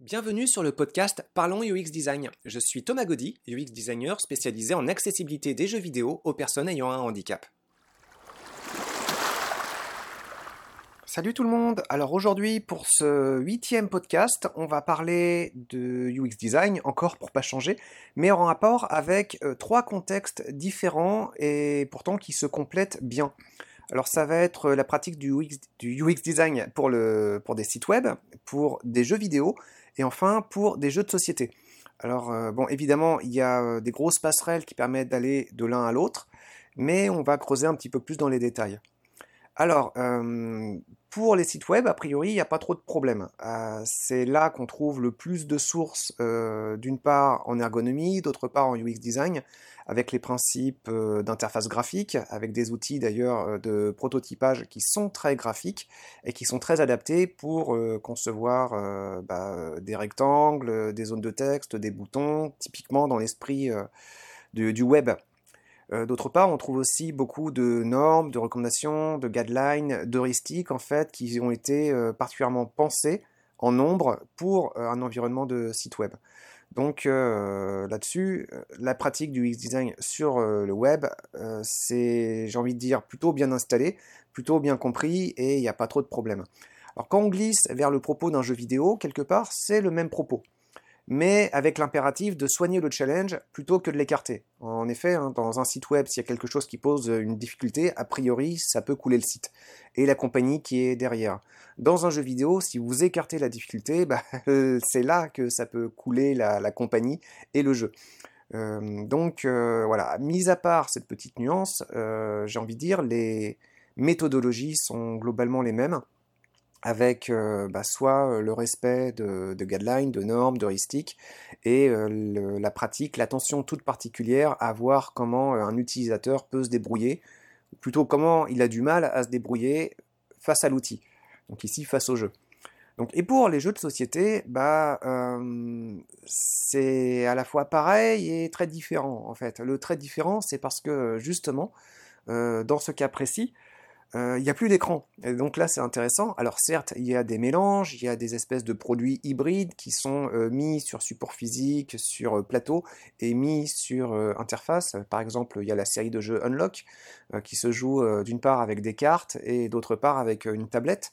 Bienvenue sur le podcast Parlons UX Design. Je suis Thomas Gaudy, UX designer spécialisé en accessibilité des jeux vidéo aux personnes ayant un handicap. Salut tout le monde. Alors aujourd'hui pour ce huitième podcast, on va parler de UX design encore pour pas changer, mais en rapport avec euh, trois contextes différents et pourtant qui se complètent bien. Alors ça va être la pratique du UX, design pour des sites web, pour des jeux vidéo et enfin pour des jeux de société. Alors euh, bon, évidemment, il y a euh, des grosses passerelles qui permettent d'aller de l'un à l'autre, mais on va creuser un petit peu plus dans les détails. Alors, euh, pour les sites web, a priori, il n'y a pas trop de problèmes. c'est là qu'on trouve le plus de sources, d'une part en ergonomie, d'autre part en UX design, avec les principes euh, d'interface graphique, avec des outils d'ailleurs euh, de prototypage qui sont très graphiques et qui sont très adaptés pour euh, concevoir bah, des rectangles, des zones de texte, des boutons, typiquement dans l'esprit du, web. D'autre part, on trouve aussi beaucoup de normes, de recommandations, de guidelines, d'heuristiques en fait, qui ont été particulièrement pensées en nombre pour un environnement de site web. Donc euh, là-dessus, euh, la pratique du UX design sur euh, le web, c'est, j'ai envie de dire, plutôt bien installé, plutôt bien compris et il n'y a pas trop de problèmes. Alors quand on glisse vers le propos d'un jeu vidéo, quelque part, c'est le même propos mais avec l'impératif de soigner le challenge plutôt que de l'écarter. En effet, hein, dans un site web, s'il y a quelque chose qui pose une difficulté, a priori, ça peut couler le site et la compagnie qui est derrière. Dans un jeu vidéo, si vous écartez la difficulté, bah, c'est là que ça peut couler la, compagnie et le jeu. Euh, donc euh, voilà, mis à part cette petite nuance, euh, j'ai envie de dire, les méthodologies sont globalement les mêmes avec euh, bah, soit euh, le respect de, guidelines, de normes, d'heuristiques, et euh, la pratique, l'attention toute particulière à voir comment un utilisateur peut se débrouiller, ou plutôt comment il a du mal à se débrouiller face à l'outil, donc ici face au jeu. Donc, et pour les jeux de société, bah, c'est à la fois pareil et très différent en fait. Le très différent, c'est parce que justement, dans ce cas précis, euh, il n'y a plus d'écran. Donc là, c'est intéressant. Alors certes, il y a des mélanges, il y a des espèces de produits hybrides qui sont euh, mis sur support physique, sur euh, plateau, et mis sur interface. Par exemple, il y a la série de jeux Unlock, qui se joue d'une part avec des cartes et d'autre part avec une tablette.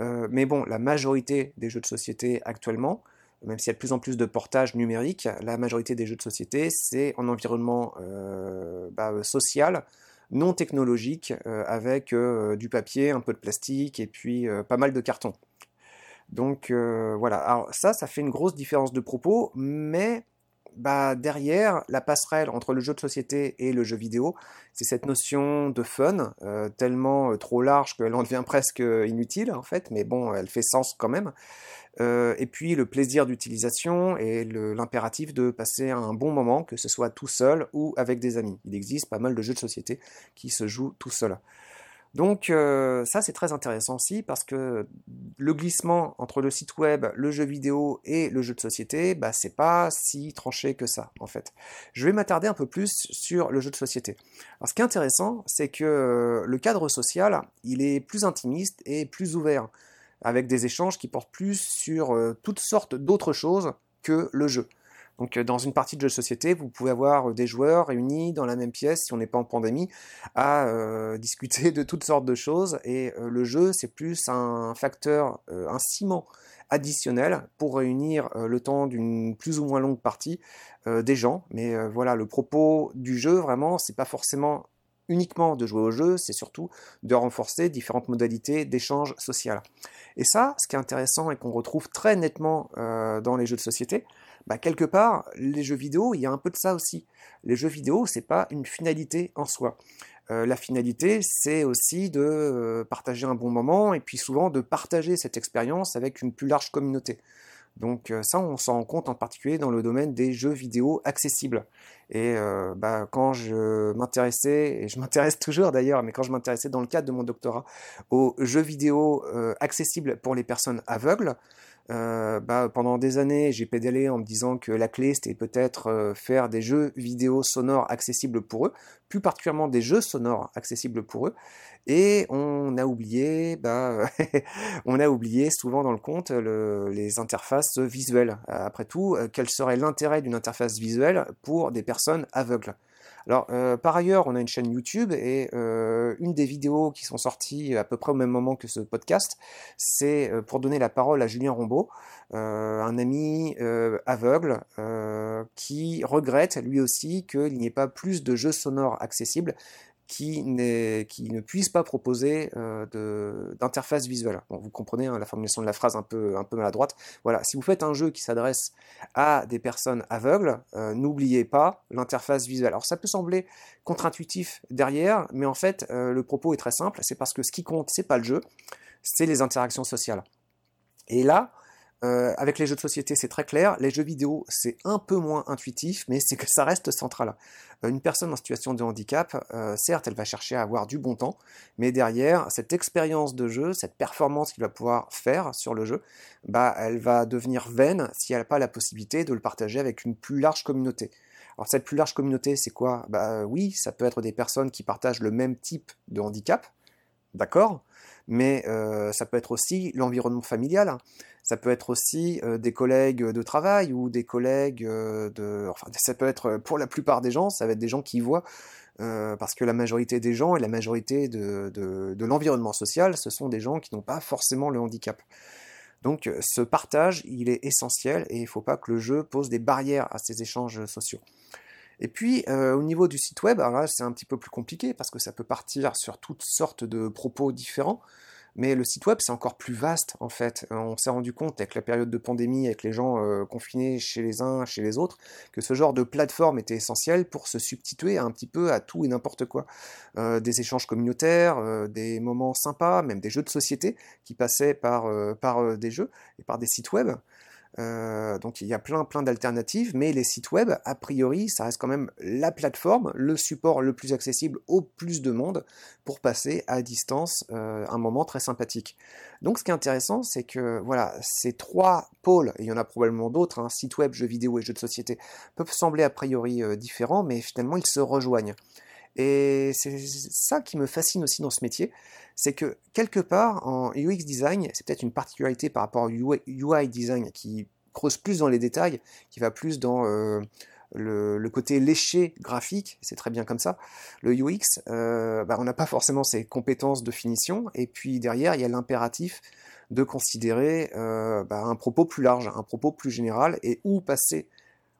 mais bon, la majorité des jeux de société actuellement, même s'il y a de plus en plus de portages numériques, la majorité des jeux de société, c'est en environnement bah, social, non technologique euh, avec euh, du papier, un peu de plastique et puis euh, pas mal de carton. Donc voilà, alors ça, ça fait une grosse différence de propos, mais bah, derrière, la passerelle entre le jeu de société et le jeu vidéo, c'est cette notion de fun, tellement trop large qu'elle en devient presque inutile en fait, mais bon, elle fait sens quand même. Euh, et puis le plaisir d'utilisation et l'impératif de passer un bon moment, que ce soit tout seul ou avec des amis. Il existe pas mal de jeux de société qui se jouent tout seul. Donc euh, ça c'est très intéressant aussi parce que le glissement entre le site web, le jeu vidéo et le jeu de société, bah, c'est pas si tranché que ça en fait. Je vais m'attarder un peu plus sur le jeu de société. Alors ce qui est intéressant, c'est que euh, le cadre social, il est plus intimiste et plus ouvert avec des échanges qui portent plus sur euh, toutes sortes d'autres choses que le jeu. Donc euh, dans une partie de jeu de société, vous pouvez avoir euh, des joueurs réunis dans la même pièce, si on n'est pas en pandémie, à discuter de toutes sortes de choses. Et le jeu, c'est plus un facteur, un ciment additionnel pour réunir le temps d'une plus ou moins longue partie des gens. Mais voilà, le propos du jeu, vraiment, c'est pas forcément uniquement de jouer au jeu, c'est surtout de renforcer différentes modalités d'échange social. Et ça, ce qui est intéressant et qu'on retrouve très nettement euh, dans les jeux de société, bah, quelque part, les jeux vidéo, il y a un peu de ça aussi. Les jeux vidéo, c'est pas une finalité en soi. Euh, la finalité, c'est aussi de euh, partager un bon moment et puis souvent de partager cette expérience avec une plus large communauté. Donc euh, ça, on s'en rend compte en particulier dans le domaine des jeux vidéo accessibles. Et bah, quand je m'intéressais, et je m'intéresse toujours d'ailleurs, mais quand je m'intéressais dans le cadre de mon doctorat aux jeux vidéo accessibles pour les personnes aveugles, Euh, bah, pendant des années, j'ai pédalé en me disant que la clé, c'était peut-être euh, faire des jeux vidéo sonores accessibles pour eux, plus particulièrement des jeux sonores accessibles pour eux. Et on a oublié, bah, on a oublié souvent dans le compte les interfaces visuelles. Après tout, euh, quel serait l'intérêt d'une interface visuelle pour des personnes aveugles? Alors, euh, par ailleurs, on a une chaîne YouTube et euh, une des vidéos qui sont sorties à peu près au même moment que ce podcast, c'est euh, pour donner la parole à Julien Rombaud, un ami aveugle qui regrette lui aussi qu'il n'y ait pas plus de jeux sonores accessibles qui, qui ne puisse pas proposer euh, d'interface visuelle. Bon, vous comprenez hein, la formulation de la phrase un peu, maladroite. Voilà, si vous faites un jeu qui s'adresse à des personnes aveugles, euh, n'oubliez pas l'interface visuelle. Alors ça peut sembler contre-intuitif derrière, mais en fait euh, le propos est très simple. C'est parce que ce qui compte, c'est pas le jeu, c'est les interactions sociales. Et là, euh, avec les jeux de société, c'est très clair. Les jeux vidéo, c'est un peu moins intuitif, mais c'est que ça reste central. Euh, une personne en situation de handicap, euh, certes, elle va chercher à avoir du bon temps, mais derrière, cette expérience de jeu, cette performance qu'il va pouvoir faire sur le jeu, bah, elle va devenir vaine si elle n'a pas la possibilité de le partager avec une plus large communauté. Alors cette plus large communauté, c'est quoi? Bah oui, ça peut être des personnes qui partagent le même type de handicap, d'accord, mais ça peut être aussi l'environnement familial. Ça peut être aussi euh, des collègues de travail ou des collègues euh, de... Enfin, ça peut être, pour la plupart des gens, ça va être des gens qui voient, euh, parce que la majorité des gens et la majorité de, de, l'environnement social, ce sont des gens qui n'ont pas forcément le handicap. Donc ce partage, il est essentiel et il ne faut pas que le jeu pose des barrières à ces échanges sociaux. Et puis au niveau du site web, alors là c'est un petit peu plus compliqué parce que ça peut partir sur toutes sortes de propos différents. Mais le site web, c'est encore plus vaste, en fait. Euh, on s'est rendu compte, avec la période de pandémie, avec les gens euh, confinés chez les uns, chez les autres, que ce genre de plateforme était essentiel pour se substituer un petit peu à tout et n'importe quoi. Euh, des échanges communautaires, des moments sympas, même des jeux de société qui passaient par, par des jeux et par des sites web. Euh, donc il y a plein plein d'alternatives, mais les sites web, a priori, ça reste quand même la plateforme, le support le plus accessible au plus de monde pour passer à distance euh, un moment très sympathique. Donc ce qui est intéressant, c'est que voilà, ces trois pôles, il y en a probablement d'autres, hein, sites web, jeux vidéo et jeux de société, peuvent sembler a priori euh, différents, mais finalement ils se rejoignent. Et c'est ça qui me fascine aussi dans ce métier, c'est que quelque part en UX design, c'est peut-être une particularité par rapport au UI design qui creuse plus dans les détails, qui va plus dans euh, le, côté léché graphique, c'est très bien comme ça. Le UX, euh, bah, on n'a pas forcément ces compétences de finition, et puis derrière, il y a l'impératif de considérer euh, bah, un propos plus large, un propos plus général, et où passer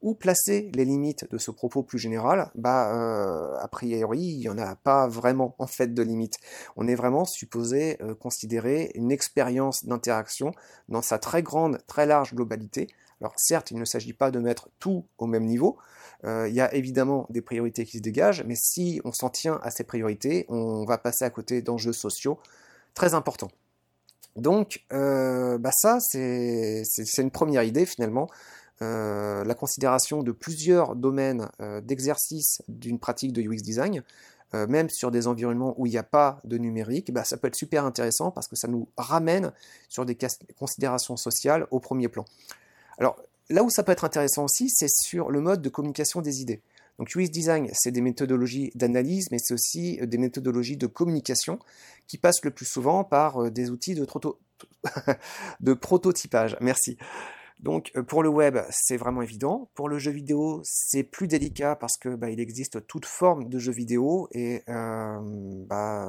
où placer les limites de ce propos plus général? Bah, euh, a priori, il n'y en a pas vraiment en fait de limites. On est vraiment supposé euh, considérer une expérience d'interaction dans sa très grande, très large globalité. Alors certes, il ne s'agit pas de mettre tout au même niveau. Euh, il y a évidemment des priorités qui se dégagent, mais si on s'en tient à ces priorités, on va passer à côté d'enjeux sociaux très importants. Donc, bah ça, c'est une première idée finalement euh, la considération de plusieurs domaines euh, d'exercice d'une pratique de UX design, euh, même sur des environnements où il n'y a pas de numérique, bah, ça peut être super intéressant parce que ça nous ramène sur des considérations sociales au premier plan. Alors là où ça peut être intéressant aussi, c'est sur le mode de communication des idées. Donc UX design, c'est des méthodologies d'analyse, mais c'est aussi des méthodologies de communication qui passent le plus souvent par des outils de, de prototypage. Merci. Donc euh, pour le web, c'est vraiment évident. Pour le jeu vidéo, c'est plus délicat parce que bah, il existe toute forme de jeu vidéo et euh, bah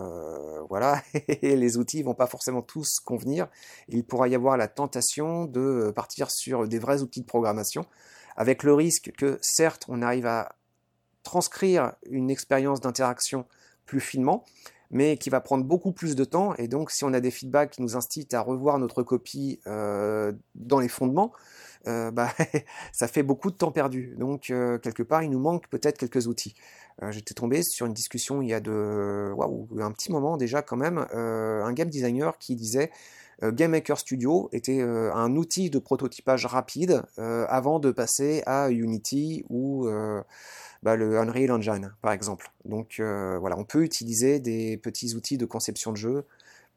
voilà, les outils vont pas forcément tous convenir. Il pourra y avoir la tentation de partir sur des vrais outils de programmation, avec le risque que certes on arrive à transcrire une expérience d'interaction plus finement, mais qui va prendre beaucoup plus de temps. Et donc, si on a des feedbacks qui nous incitent à revoir notre copie euh, dans les fondements, euh, bah, ça fait beaucoup de temps perdu. Donc, euh, quelque part, il nous manque peut-être quelques outils. J'étais tombé sur une discussion il y a de, un petit moment déjà quand même, un game designer qui disait Game Maker Studio était un outil de prototypage rapide avant de passer à Unity ou bah, le Unreal Engine, par exemple. Donc euh, voilà, on peut utiliser des petits outils de conception de jeu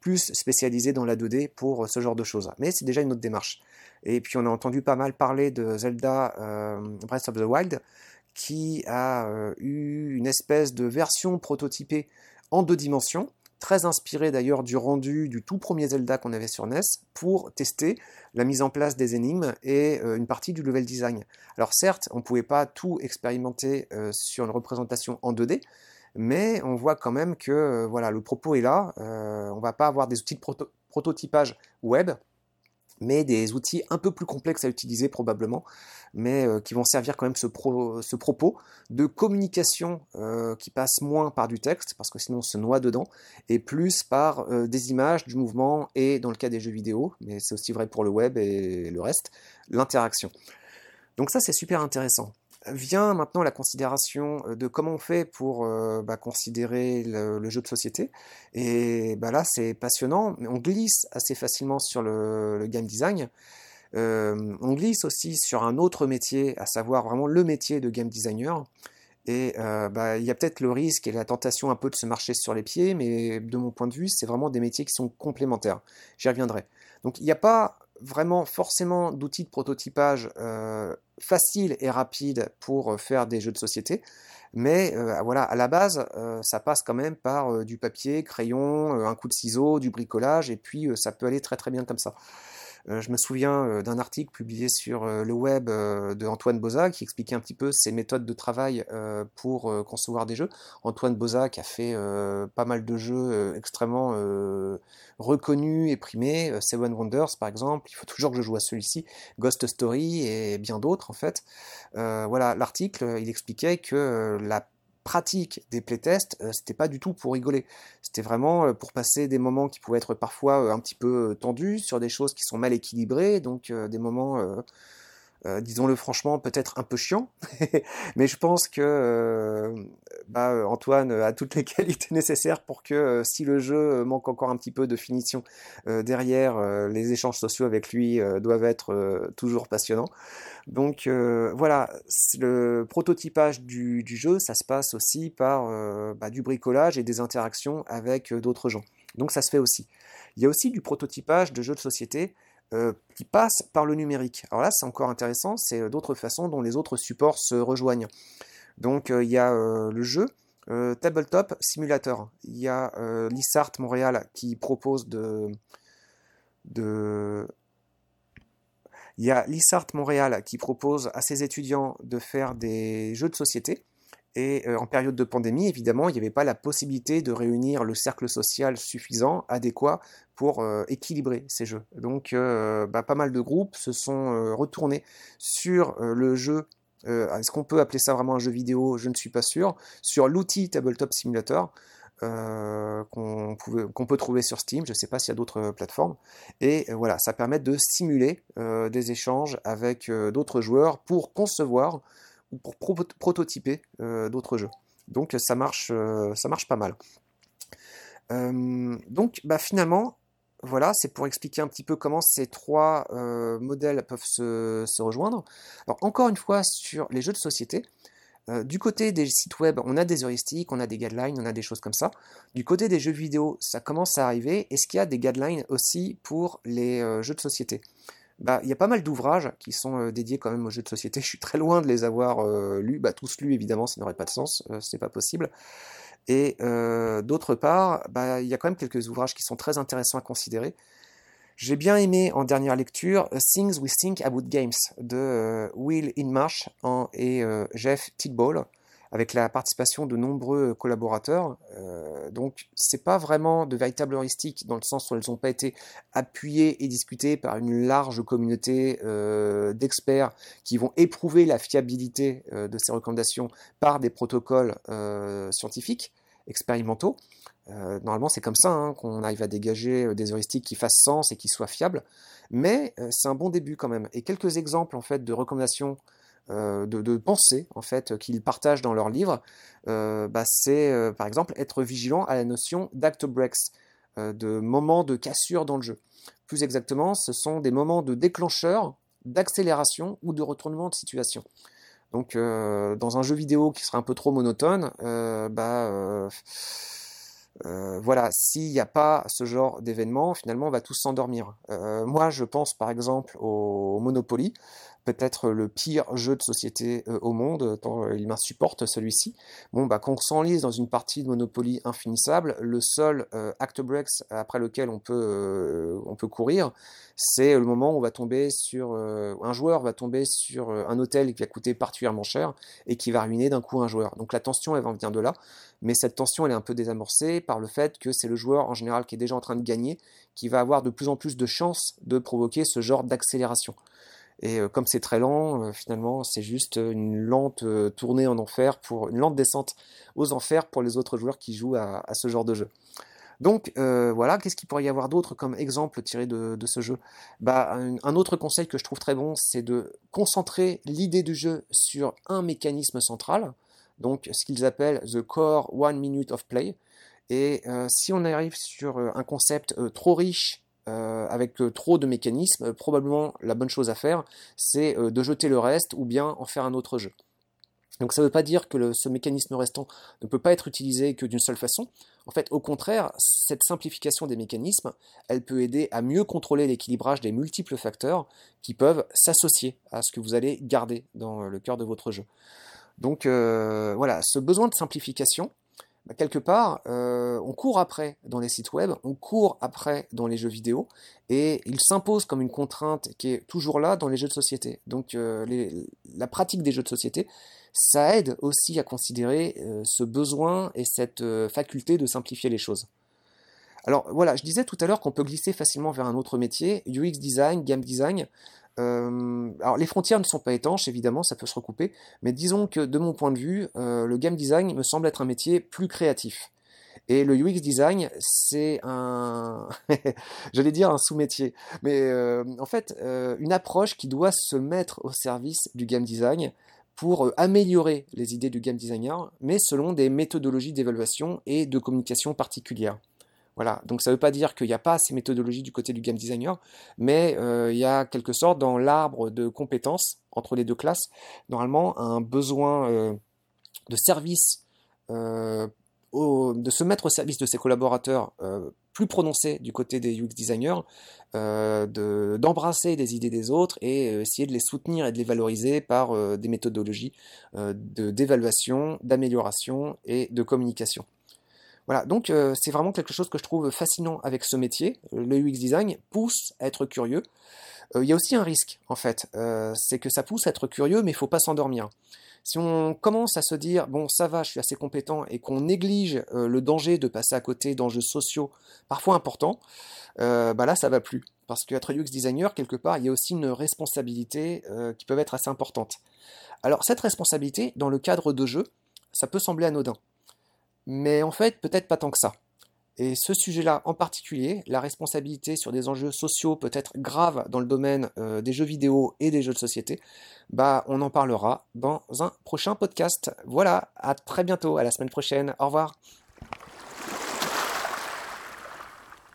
plus spécialisé dans la 2D pour ce genre de choses. Mais c'est déjà une autre démarche. Et puis on a entendu pas mal parler de Zelda Breath of the Wild, qui a eu une espèce de version prototypée en deux dimensions, très inspiré d'ailleurs du rendu du tout premier Zelda qu'on avait sur NES, pour tester la mise en place des énigmes et euh, une partie du level design. Alors certes, on ne pouvait pas tout expérimenter euh, sur une représentation en 2D, mais on voit quand même que euh, voilà, le propos est là, on va pas avoir des outils de prototypage web, mais des outils un peu plus complexes à utiliser probablement, mais euh, qui vont servir quand même ce, propos de communication euh, qui passe moins par du texte, parce que sinon on se noie dedans, et plus par euh, des images, du mouvement, et dans le cas des jeux vidéo, mais c'est aussi vrai pour le web et le reste, l'interaction. Donc ça c'est super intéressant vient maintenant la considération euh, de comment on fait pour euh, bah, considérer le, jeu de société. Et bah, là, c'est passionnant. On glisse assez facilement sur le, game design. Euh, on glisse aussi sur un autre métier, à savoir vraiment le métier de game designer. Et bah, il y a peut-être le risque et la tentation un peu de se marcher sur les pieds, mais de mon point de vue, c'est vraiment des métiers qui sont complémentaires. J'y reviendrai. Donc il n'y a pas vraiment forcément d'outils de prototypage euh, faciles et rapides pour euh, faire des jeux de société. Mais euh, voilà, à la base, ça passe quand même par du papier, crayon, un coup de ciseau, du bricolage, et puis ça peut aller très très bien comme ça. Euh, je me souviens euh, d'un article publié sur euh, le web de Antoine Boza qui expliquait un petit peu ses méthodes de travail pour concevoir des jeux. Antoine Boza qui a fait pas mal de jeux extrêmement reconnus et primés, Seven Wonders par exemple, il faut toujours que je joue à celui-ci, Ghost Story et bien d'autres en fait. voilà, l'article, il expliquait que la pratique des playtests, euh, c'était pas du tout pour rigoler. C'était vraiment euh, pour passer des moments qui pouvaient être parfois euh, un petit peu tendus sur des choses qui sont mal équilibrées, donc des moments euh, disons-le franchement, peut-être un peu chiant, mais je pense que euh, bah, Antoine a toutes les qualités nécessaires pour que euh, si le jeu manque encore un petit peu de finition derrière, les échanges sociaux avec lui doivent être toujours passionnants. Donc voilà, le prototypage du, jeu, ça se passe aussi par bah, du bricolage et des interactions avec d'autres gens. Donc ça se fait aussi. Il y a aussi du prototypage de jeux de société euh, qui passe par le numérique. Alors là, c'est encore intéressant, c'est euh, d'autres façons dont les autres supports se rejoignent. Donc euh, il y a le jeu Tabletop Simulator. Il y a l'ISART Montréal il y a l'ISART Montréal qui propose à ses étudiants de faire des jeux de société. Et en période de pandémie, évidemment, il n'y avait pas la possibilité de réunir le cercle social suffisant, adéquat, pour euh, équilibrer ces jeux. Donc euh, bah, pas mal de groupes se sont euh, retournés sur le jeu. Est-ce qu'on peut appeler ça vraiment un jeu vidéo Je ne suis pas sûr. Sur l'outil Tabletop Simulator. qu'on peut trouver sur Steam, je ne sais pas s'il y a d'autres plateformes. Et voilà, ça permet de simuler des échanges avec d'autres joueurs pour concevoir ou pour prototyper d'autres jeux. Donc ça marche, ça marche pas mal. donc bah, finalement, voilà, c'est pour expliquer un petit peu comment ces trois euh, modèles peuvent se, rejoindre. Alors encore une fois, sur les jeux de société, euh, du côté des sites web, on a des heuristiques, on a des guidelines, on a des choses comme ça. Du côté des jeux vidéo, ça commence à arriver. Est-ce qu'il y a des guidelines aussi pour les euh, jeux de société? Bah, il y a pas mal d'ouvrages qui sont dédiés quand même aux jeux de société. Je suis très loin de les avoir lus, bah, tous lus évidemment, ça n'aurait pas de sens, c'est pas possible. Et euh, d'autre part, bah, il y a quand même quelques ouvrages qui sont très intéressants à considérer. J'ai bien aimé en dernière lecture Things We Think About Games de euh, Will Inmarsh et euh, Jeff Tidball avec la participation de nombreux collaborateurs. donc, c'est pas vraiment de véritables heuristiques dans le sens où elles n'ont pas été appuyées et discutées par une large communauté d'experts qui vont éprouver la fiabilité de ces recommandations par des protocoles scientifiques expérimentaux. normalement, c'est comme ça hein, qu'on arrive à dégager des heuristiques qui fassent sens et qui soient fiables, mais c'est un bon début quand même. Et quelques exemples en fait de recommandations euh, de, pensée en fait qu'ils partagent dans leur livre, euh, bah, c'est euh, par exemple être vigilant à la notion d'act breaks, de moments de cassure dans le jeu. Plus exactement, ce sont des moments de déclencheur, d'accélération ou de retournement de situation. Donc dans un jeu vidéo qui serait un peu trop monotone, bah voilà, s'il n'y a pas ce genre d'événement, finalement, on va tous s'endormir. Moi, je pense par exemple au Monopoly, peut-être le pire jeu de société euh, au monde, tant il m'insupporte celui-ci. Bon, bah, quand on s'enlise dans une partie de Monopoly infinissable, le seul act breaks après lequel on peut, courir, c'est le moment où on va tomber sur un joueur va tomber sur un hôtel qui va coûter particulièrement cher et qui va ruiner d'un coup un joueur. Donc la tension, elle venir de là, mais cette tension, elle est un peu désamorcée par le fait que c'est le joueur en général qui est déjà en train de gagner qui va avoir de plus en plus de chances de provoquer ce genre d'accélération. Et euh, comme c'est très lent, euh, finalement, c'est juste une lente euh, tournée en enfer pour une lente descente aux enfers pour les autres joueurs qui jouent à, ce genre de jeu. Donc voilà, qu'est-ce qu'il pourrait y avoir d'autre comme exemple tiré de, ce jeu? Bah, un, autre conseil que je trouve très bon, c'est de concentrer l'idée du jeu sur un mécanisme central, donc ce qu'ils appellent the core one minute of play. Et si on arrive sur un concept trop riche euh, avec euh, trop de mécanismes, probablement la bonne chose à faire, c'est euh, de jeter le reste ou bien en faire un autre jeu. Donc ça ne veut pas dire que ce mécanisme restant ne peut pas être utilisé que d'une seule façon. En fait, au contraire, cette simplification des mécanismes, elle peut aider à mieux contrôler l'équilibrage des multiples facteurs qui peuvent s'associer à ce que vous allez garder dans le cœur de votre jeu. Donc voilà, ce besoin de simplification, bah, quelque part, euh, on court après dans les sites web, on court après dans les jeux vidéo, et il s'impose comme une contrainte qui est toujours là dans les jeux de société. Donc euh, la pratique des jeux de société, ça aide aussi à considérer euh, ce besoin et cette faculté de simplifier les choses. Alors voilà, je disais tout à l'heure qu'on peut glisser facilement vers un autre métier, UX design, game design. Euh, alors les frontières ne sont pas étanches, évidemment, ça peut se recouper, mais disons que de mon point de vue, euh, le game design me semble être un métier plus créatif. Et le UX design, c'est un, j'allais dire un sous-métier, mais euh, en fait, une approche qui doit se mettre au service du game design pour améliorer les idées du game designer, mais selon des méthodologies d'évaluation et de communication particulières. Voilà, donc ça ne veut pas dire qu'il n'y a pas ces méthodologies du côté du game designer, mais euh, il y a quelque sorte dans l'arbre de compétences entre les deux classes, normalement un besoin euh, de service, euh, de se mettre au service de ses collaborateurs plus prononcé du côté des UX designers, d'embrasser des idées des autres et essayer de les soutenir et de les valoriser par des méthodologies d'évaluation, d'amélioration et de communication. Voilà, donc euh, c'est vraiment quelque chose que je trouve fascinant avec ce métier. Le UX design pousse à être curieux. Euh, il y a aussi un risque, en fait, euh, c'est que ça pousse à être curieux, mais il ne faut pas s'endormir. Si on commence à se dire, bon, ça va, je suis assez compétent, et qu'on néglige le danger de passer à côté d'enjeux sociaux parfois importants, bah là, ça va plus. Parce qu'être UX designer, quelque part, il y a aussi une responsabilité qui peut être assez importante. Alors, cette responsabilité, dans le cadre de jeu, ça peut sembler anodin mais en fait peut-être pas tant que ça. Et ce sujet-là en particulier, la responsabilité sur des enjeux sociaux peut-être graves dans le domaine euh, des jeux vidéo et des jeux de société, bah on en parlera dans un prochain podcast. Voilà, à très bientôt, à la semaine prochaine, au revoir.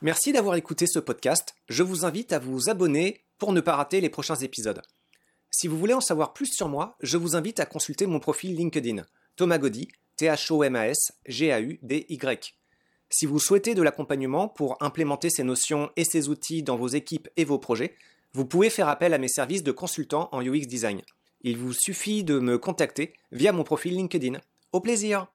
Merci d'avoir écouté ce podcast. Je vous invite à vous abonner pour ne pas rater les prochains épisodes. Si vous voulez en savoir plus sur moi, je vous invite à consulter mon profil LinkedIn, Thomas Gaudy, T-H-O-M-A-S-G-A-U-D-Y. Si vous souhaitez de l'accompagnement pour implémenter ces notions et ces outils dans vos équipes et vos projets, vous pouvez faire appel à mes services de consultant en UX Design. Il vous suffit de me contacter via mon profil LinkedIn. Au plaisir